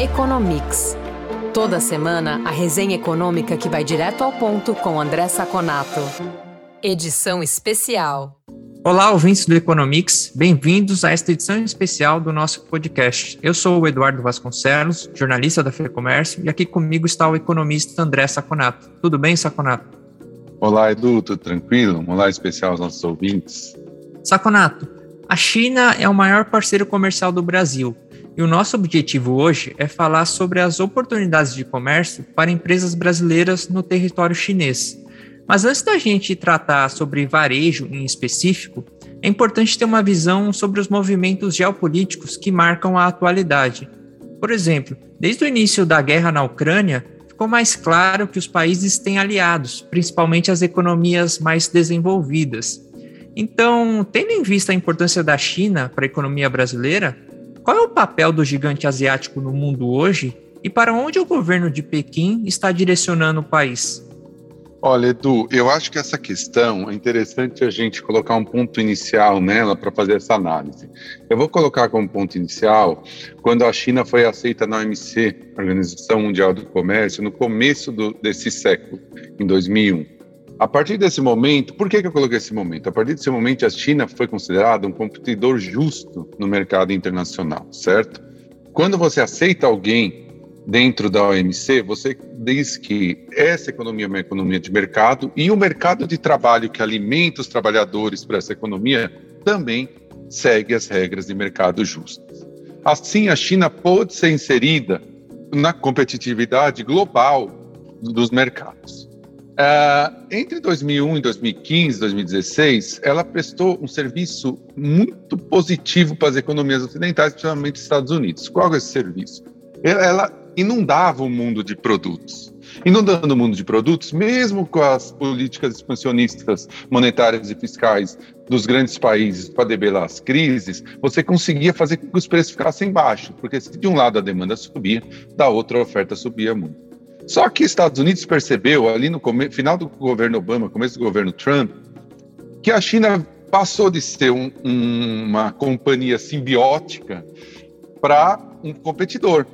Economics. Toda semana, a resenha econômica que vai direto ao ponto com André Saconato. Edição especial. Olá, ouvintes do Economics, bem-vindos a esta edição especial do nosso podcast. Eu sou o Eduardo Vasconcelos, jornalista da FEComércio, e aqui comigo está o economista André Saconato. Tudo bem, Saconato? Olá, Edu, tudo tranquilo? Um olá especial aos nossos ouvintes. Saconato, a China é o maior parceiro comercial do Brasil e o nosso objetivo hoje é falar sobre as oportunidades de comércio para empresas brasileiras no território chinês. Mas antes da gente tratar sobre varejo em específico, é importante ter uma visão sobre os movimentos geopolíticos que marcam a atualidade. Por exemplo, desde o início da guerra na Ucrânia, ficou mais claro que os países têm aliados, principalmente as economias mais desenvolvidas. Então, tendo em vista a importância da China para a economia brasileira, qual é o papel do gigante asiático no mundo hoje e para onde o governo de Pequim está direcionando o país? Olha, Edu, eu acho que essa questão é interessante a gente colocar um ponto inicial nela para fazer essa análise. Eu vou colocar como ponto inicial quando a China foi aceita na OMC, Organização Mundial do Comércio, no começo do, desse século, em 2001. A partir desse momento, por que, que eu coloquei esse momento? A partir desse momento, a China foi considerada um competidor justo no mercado internacional, certo? Quando você aceita alguém dentro da OMC, você diz que essa economia é uma economia de mercado e o mercado de trabalho que alimenta os trabalhadores para essa economia também segue as regras de mercado justas. Assim, a China pode ser inserida na competitividade global dos mercados. Uh, entre 2001 e 2015, 2016, ela prestou um serviço muito positivo para as economias ocidentais, principalmente os Estados Unidos. Qual é esse serviço? Ela inundava o mundo de produtos. Inundando o mundo de produtos, mesmo com as políticas expansionistas monetárias e fiscais dos grandes países para debelar as crises, você conseguia fazer com que os preços ficassem baixos, porque se de um lado a demanda subia, da outra a oferta subia muito. Só que os Estados Unidos percebeu, ali no final do governo Obama, começo do governo Trump, que a China passou de ser um, um, uma companhia simbiótica para um competidor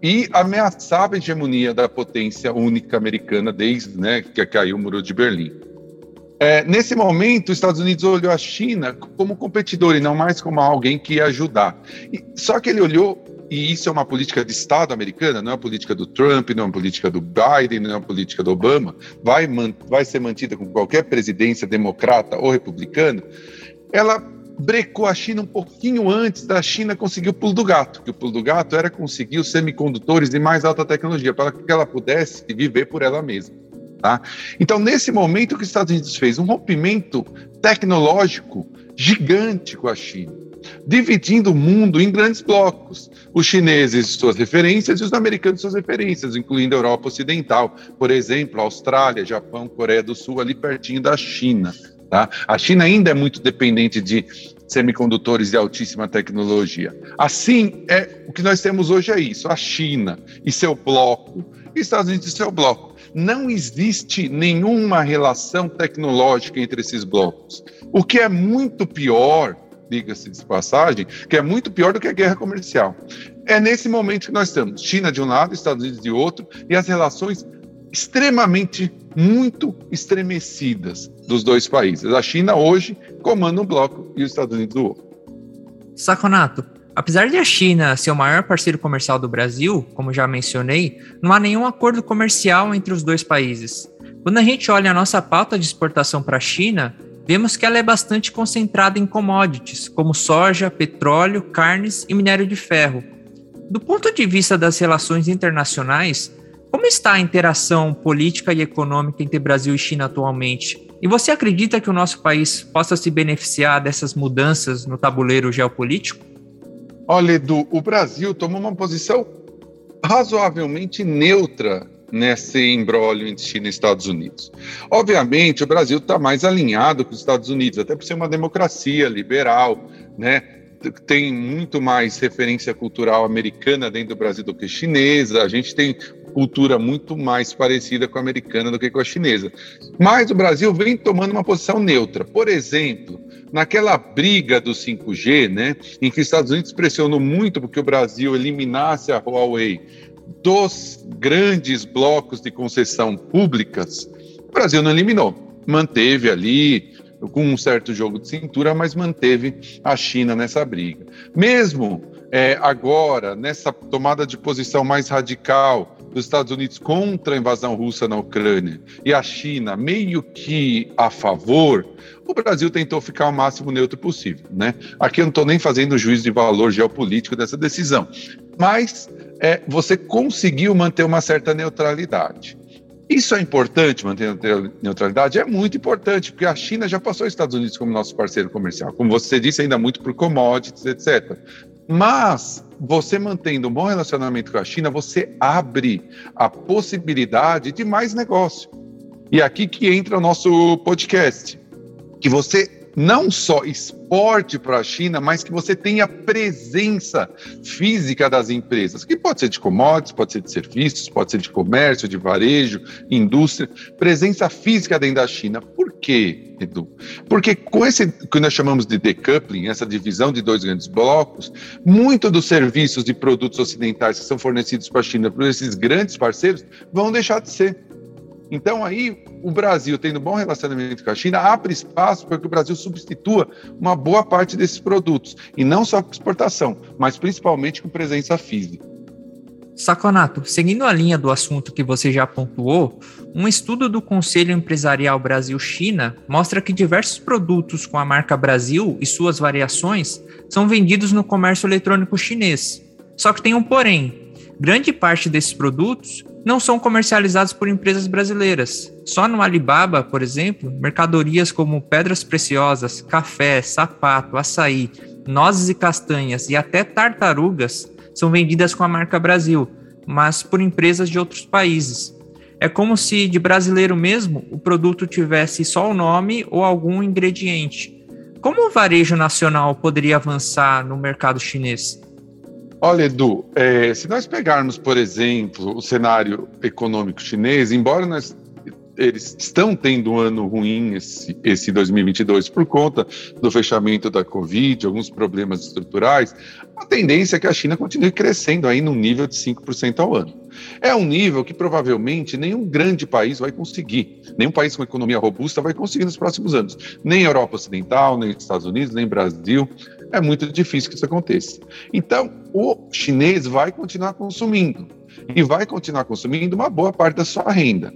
e ameaçava a hegemonia da potência única americana desde né, que caiu o muro de Berlim. É, nesse momento, os Estados Unidos olhou a China como competidor e não mais como alguém que ia ajudar. E, só que ele olhou, e isso é uma política de Estado americana, não é uma política do Trump, não é uma política do Biden, não é uma política do Obama, vai, vai ser mantida com qualquer presidência democrata ou republicana. Ela brecou a China um pouquinho antes da China conseguir o pulo do gato, que o pulo do gato era conseguir os semicondutores de mais alta tecnologia para que ela pudesse viver por ela mesma. Tá? Então, nesse momento, o que os Estados Unidos fez? Um rompimento tecnológico gigante com a China, dividindo o mundo em grandes blocos. Os chineses, suas referências, e os americanos, suas referências, incluindo a Europa Ocidental, por exemplo, Austrália, Japão, Coreia do Sul, ali pertinho da China. Tá? A China ainda é muito dependente de semicondutores de altíssima tecnologia. Assim, é o que nós temos hoje é isso: a China e seu bloco, e Estados Unidos e seu bloco. Não existe nenhuma relação tecnológica entre esses blocos. O que é muito pior, diga-se de passagem, que é muito pior do que a guerra comercial. É nesse momento que nós estamos: China de um lado, Estados Unidos de outro, e as relações extremamente, muito estremecidas dos dois países. A China hoje comanda um bloco e os Estados Unidos o outro. Saconato, apesar de a China ser o maior parceiro comercial do Brasil, como já mencionei, não há nenhum acordo comercial entre os dois países. Quando a gente olha a nossa pauta de exportação para a China, vemos que ela é bastante concentrada em commodities, como soja, petróleo, carnes e minério de ferro. Do ponto de vista das relações internacionais, como está a interação política e econômica entre Brasil e China atualmente? E você acredita que o nosso país possa se beneficiar dessas mudanças no tabuleiro geopolítico? Olha, Edu, o Brasil tomou uma posição razoavelmente neutra nesse embrólio entre China e Estados Unidos. Obviamente, o Brasil está mais alinhado com os Estados Unidos, até por ser uma democracia liberal, né? tem muito mais referência cultural americana dentro do Brasil do que chinesa. A gente tem cultura muito mais parecida com a americana do que com a chinesa. Mas o Brasil vem tomando uma posição neutra. Por exemplo, naquela briga do 5G, né, em que os Estados Unidos pressionou muito porque o Brasil eliminasse a Huawei dos grandes blocos de concessão públicas, o Brasil não eliminou, manteve ali com um certo jogo de cintura, mas manteve a China nessa briga. Mesmo é, agora, nessa tomada de posição mais radical dos Estados Unidos contra a invasão russa na Ucrânia e a China meio que a favor, o Brasil tentou ficar o máximo neutro possível. Né? Aqui eu não estou nem fazendo juízo de valor geopolítico dessa decisão, mas é, você conseguiu manter uma certa neutralidade. Isso é importante, manter a neutralidade? É muito importante, porque a China já passou os Estados Unidos como nosso parceiro comercial. Como você disse, ainda muito por commodities, etc. Mas você mantendo um bom relacionamento com a China, você abre a possibilidade de mais negócio. E aqui que entra o nosso podcast, que você não só exporte para a China, mas que você tenha presença física das empresas, que pode ser de commodities, pode ser de serviços, pode ser de comércio, de varejo, indústria, presença física dentro da China. Por quê, Edu? Porque com esse que nós chamamos de decoupling, essa divisão de dois grandes blocos, muito dos serviços e produtos ocidentais que são fornecidos para a China por esses grandes parceiros vão deixar de ser. Então, aí, o Brasil, tendo bom relacionamento com a China, abre espaço para que o Brasil substitua uma boa parte desses produtos. E não só com exportação, mas principalmente com presença física. Saconato, seguindo a linha do assunto que você já pontuou, um estudo do Conselho Empresarial Brasil-China mostra que diversos produtos com a marca Brasil e suas variações são vendidos no comércio eletrônico chinês. Só que tem um porém: grande parte desses produtos não são comercializados por empresas brasileiras. Só no Alibaba, por exemplo, mercadorias como pedras preciosas, café, sapato, açaí, nozes e castanhas e até tartarugas são vendidas com a marca Brasil, mas por empresas de outros países. É como se de brasileiro mesmo o produto tivesse só o nome ou algum ingrediente. Como o varejo nacional poderia avançar no mercado chinês? Olha, Edu, é, se nós pegarmos, por exemplo, o cenário econômico chinês, embora nós eles estão tendo um ano ruim esse, esse 2022 por conta do fechamento da Covid, alguns problemas estruturais, a tendência é que a China continue crescendo aí num nível de 5% ao ano. É um nível que provavelmente nenhum grande país vai conseguir, nenhum país com economia robusta vai conseguir nos próximos anos. Nem Europa Ocidental, nem Estados Unidos, nem Brasil. É muito difícil que isso aconteça. Então, o chinês vai continuar consumindo e vai continuar consumindo uma boa parte da sua renda.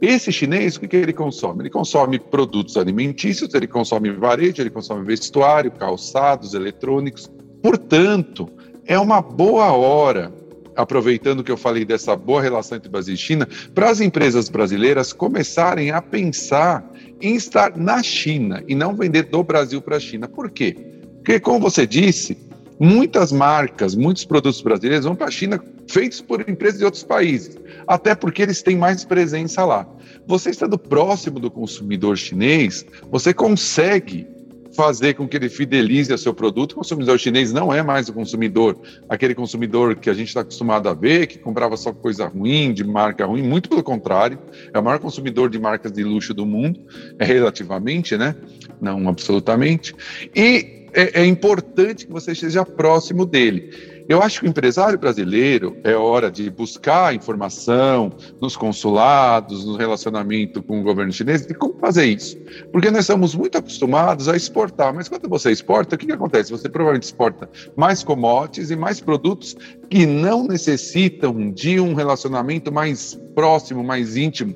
Esse chinês, o que, que ele consome? Ele consome produtos alimentícios, ele consome varejo, ele consome vestuário, calçados, eletrônicos. Portanto, é uma boa hora, aproveitando que eu falei dessa boa relação entre Brasil e China, para as empresas brasileiras começarem a pensar em estar na China e não vender do Brasil para a China. Por quê? Porque, como você disse, muitas marcas, muitos produtos brasileiros vão para a China feitos por empresas de outros países, até porque eles têm mais presença lá. Você estando próximo do consumidor chinês, você consegue fazer com que ele fidelize a seu produto. O consumidor chinês não é mais o consumidor, aquele consumidor que a gente está acostumado a ver, que comprava só coisa ruim, de marca ruim, muito pelo contrário, é o maior consumidor de marcas de luxo do mundo, é relativamente, né? Não absolutamente. E é, é importante que você esteja próximo dele. Eu acho que o empresário brasileiro é hora de buscar informação nos consulados, no relacionamento com o governo chinês, de como fazer isso. Porque nós estamos muito acostumados a exportar, mas quando você exporta, o que, que acontece? Você provavelmente exporta mais commodities e mais produtos que não necessitam de um relacionamento mais próximo, mais íntimo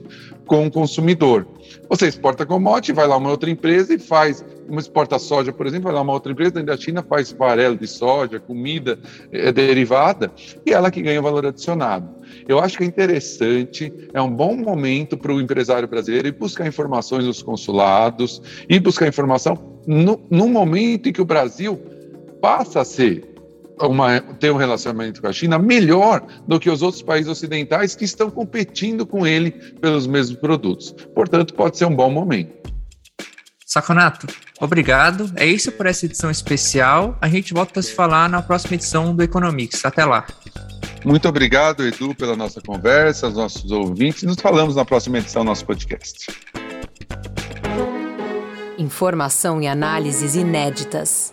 com o consumidor. Você exporta commodity, vai lá uma outra empresa e faz, uma exporta soja, por exemplo, vai lá uma outra empresa dentro da China, faz farelo de soja, comida é, derivada, e ela que ganha o valor adicionado. Eu acho que é interessante, é um bom momento para o empresário brasileiro ir buscar informações nos consulados, e buscar informação no, no momento em que o Brasil passa a ser uma, ter um relacionamento com a China melhor do que os outros países ocidentais que estão competindo com ele pelos mesmos produtos. Portanto, pode ser um bom momento. Saconato, obrigado. É isso por essa edição especial. A gente volta a se falar na próxima edição do Economics. Até lá. Muito obrigado, Edu, pela nossa conversa, aos nossos ouvintes. Nos falamos na próxima edição do nosso podcast. Informação e análises inéditas.